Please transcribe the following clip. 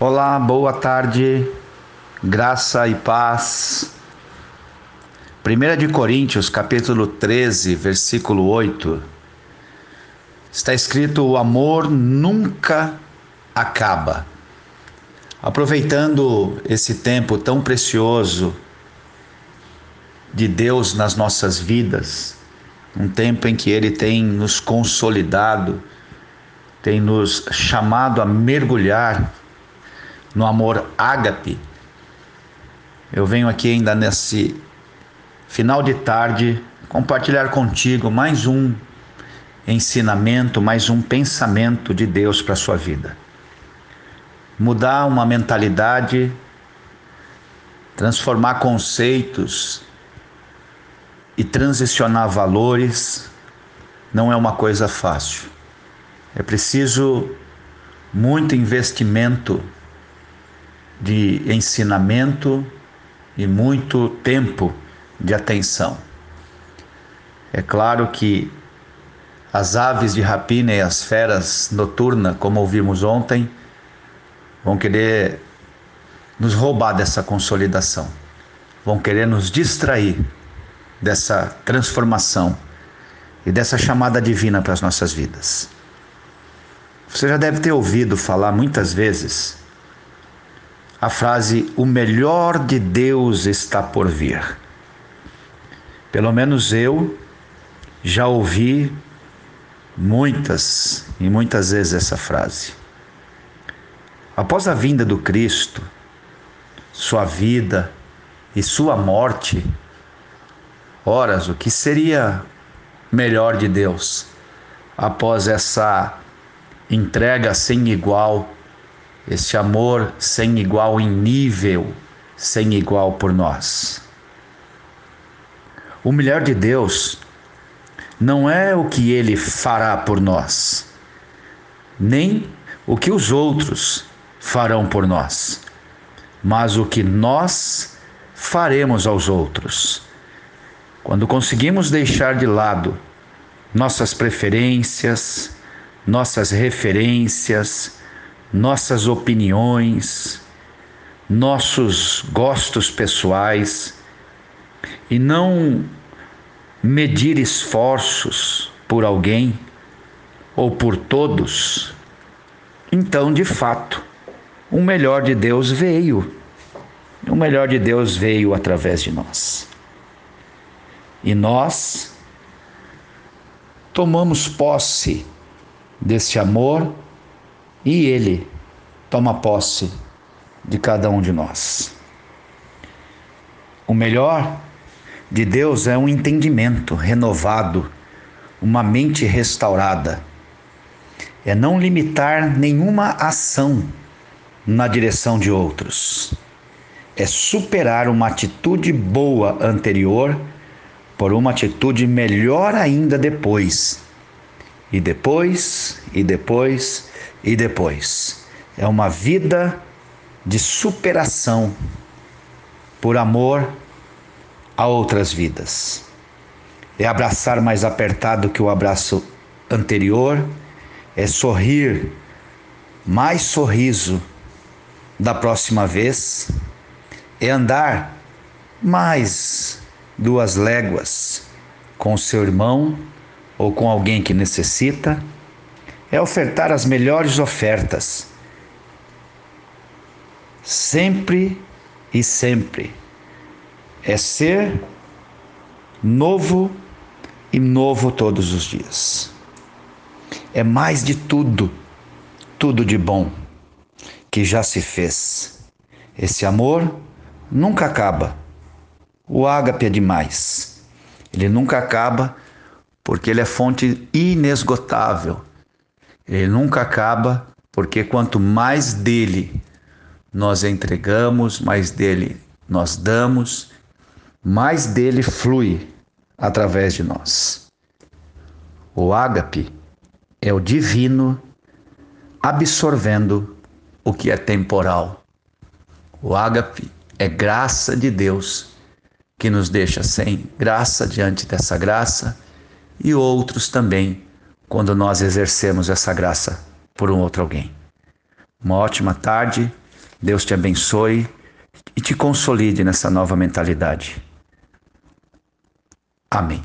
Olá, boa tarde, graça e paz. 1 de Coríntios, capítulo 13, versículo 8, está escrito: O amor nunca acaba. Aproveitando esse tempo tão precioso de Deus nas nossas vidas, um tempo em que Ele tem nos consolidado, tem nos chamado a mergulhar no amor ágape. Eu venho aqui ainda nesse final de tarde compartilhar contigo mais um ensinamento, mais um pensamento de Deus para a sua vida. Mudar uma mentalidade, transformar conceitos e transicionar valores não é uma coisa fácil. É preciso muito investimento de ensinamento e muito tempo de atenção. É claro que as aves de rapina e as feras noturnas, como ouvimos ontem, vão querer nos roubar dessa consolidação, vão querer nos distrair dessa transformação e dessa chamada divina para as nossas vidas. Você já deve ter ouvido falar muitas vezes a frase: O melhor de Deus está por vir. Pelo menos eu já ouvi muitas e muitas vezes essa frase. Após a vinda do Cristo, sua vida e sua morte, horas, o que seria melhor de Deus após essa entrega sem igual este amor sem igual em nível, sem igual por nós. O melhor de Deus não é o que ele fará por nós, nem o que os outros farão por nós, mas o que nós faremos aos outros. Quando conseguimos deixar de lado nossas preferências, nossas referências, nossas opiniões, nossos gostos pessoais e não medir esforços por alguém ou por todos, então de fato o melhor de Deus veio. O melhor de Deus veio através de nós. E nós tomamos posse desse amor e Ele toma posse de cada um de nós. O melhor de Deus é um entendimento renovado, uma mente restaurada. É não limitar nenhuma ação na direção de outros. É superar uma atitude boa anterior por uma atitude melhor ainda depois. E depois, e depois, e depois. É uma vida de superação por amor a outras vidas. É abraçar mais apertado que o abraço anterior, é sorrir mais sorriso da próxima vez, é andar mais duas léguas com seu irmão ou com alguém que necessita é ofertar as melhores ofertas. Sempre e sempre. É ser novo e novo todos os dias. É mais de tudo, tudo de bom que já se fez. Esse amor nunca acaba. O ágape é demais. Ele nunca acaba porque ele é fonte inesgotável ele nunca acaba, porque quanto mais dele nós entregamos, mais dele nós damos, mais dele flui através de nós. O ágape é o divino absorvendo o que é temporal. O ágape é graça de Deus que nos deixa sem graça diante dessa graça e outros também quando nós exercemos essa graça por um outro alguém. Uma ótima tarde, Deus te abençoe e te consolide nessa nova mentalidade. Amém.